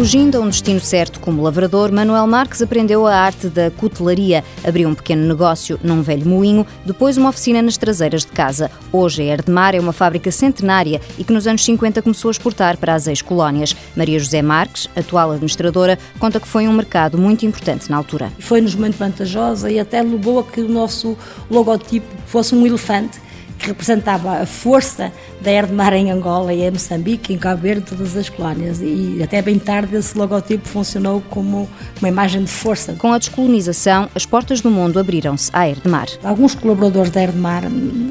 Fugindo a um destino certo como lavrador, Manuel Marques aprendeu a arte da cutelaria. Abriu um pequeno negócio num velho moinho, depois uma oficina nas traseiras de casa. Hoje a Erdemar é uma fábrica centenária e que nos anos 50 começou a exportar para as ex-colónias. Maria José Marques, atual administradora, conta que foi um mercado muito importante na altura. Foi-nos muito vantajosa e até levou a que o nosso logotipo fosse um elefante representava a força da Erdmar em Angola e em Moçambique, em Cabo Verde, todas as colónias. E até bem tarde esse logotipo funcionou como uma imagem de força. Com a descolonização, as portas do mundo abriram-se à Erdmar. Alguns colaboradores da Erdmar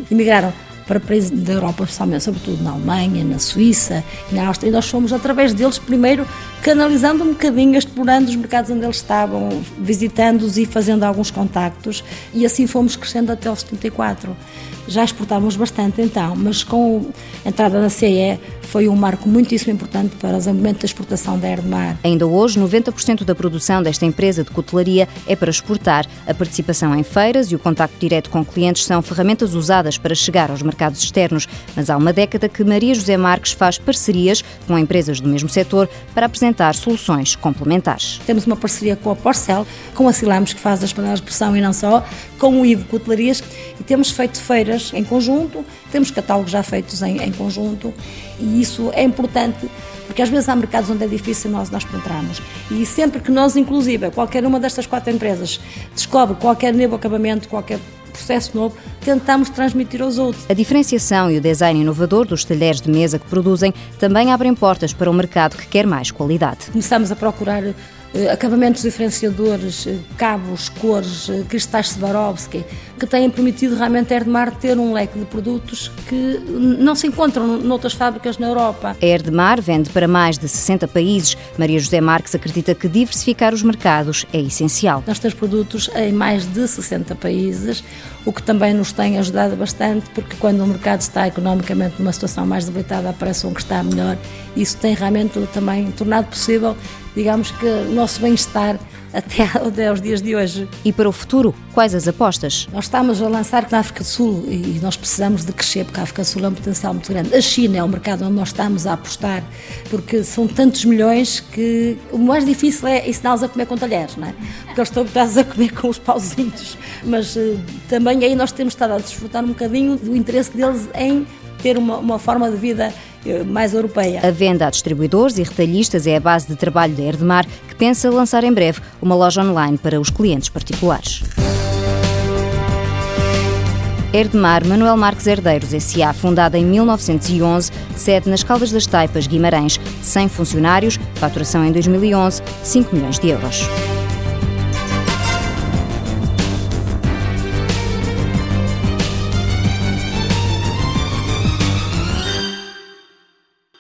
emigraram para países da Europa, especialmente, sobretudo na Alemanha, na Suíça e na Áustria. E nós fomos, através deles, primeiro canalizando um bocadinho, explorando os mercados onde eles estavam, visitando-os e fazendo alguns contactos. E assim fomos crescendo até o 74 já exportávamos bastante então, mas com a entrada da CE foi um marco muitíssimo importante para o desenvolvimento da exportação da Erdmar. Ainda hoje, 90% da produção desta empresa de cutelaria é para exportar. A participação em feiras e o contacto direto com clientes são ferramentas usadas para chegar aos mercados externos, mas há uma década que Maria José Marques faz parcerias com empresas do mesmo setor para apresentar soluções complementares. Temos uma parceria com a Porcel, com a Silamos, que faz as panelas de pressão e não só, com o IVO Cutelarias, e temos feito feiras em conjunto, temos catálogos já feitos em, em conjunto e isso é importante porque às vezes há mercados onde é difícil nós, nós penetrarmos. E sempre que nós, inclusive, qualquer uma destas quatro empresas descobre qualquer novo acabamento, qualquer processo novo, tentamos transmitir aos outros. A diferenciação e o design inovador dos talheres de mesa que produzem também abrem portas para o mercado que quer mais qualidade. Começamos a procurar acabamentos diferenciadores, eh, cabos, cores, eh, cristais Swarovski, que têm permitido realmente a Erdemar ter um leque de produtos que não se encontram noutras fábricas na Europa. A Erdemar vende para mais de 60 países. Maria José Marques acredita que diversificar os mercados é essencial. Nós temos produtos em mais de 60 países, o que também nos tem ajudado bastante, porque quando o mercado está economicamente numa situação mais debilitada, aparece um que está melhor. Isso tem realmente também tornado possível digamos que o nosso bem-estar até, até aos dias de hoje. E para o futuro, quais as apostas? Nós estamos a lançar na África do Sul e nós precisamos de crescer, porque a África do Sul é um potencial muito grande. A China é o mercado onde nós estamos a apostar, porque são tantos milhões que o mais difícil é ensiná-los a comer com talheres, não é? Porque eles estão habituados a comer com os pauzinhos. Mas uh, também aí nós temos estado a desfrutar um bocadinho do interesse deles em ter uma, uma forma de vida eh, mais europeia. A venda a distribuidores e retalhistas é a base de trabalho da Erdemar, que pensa lançar em breve uma loja online para os clientes particulares. Erdemar Manuel Marques Herdeiros S.A., fundada em 1911, sede nas Caldas das Taipas, Guimarães, 100 funcionários, faturação em 2011, 5 milhões de euros.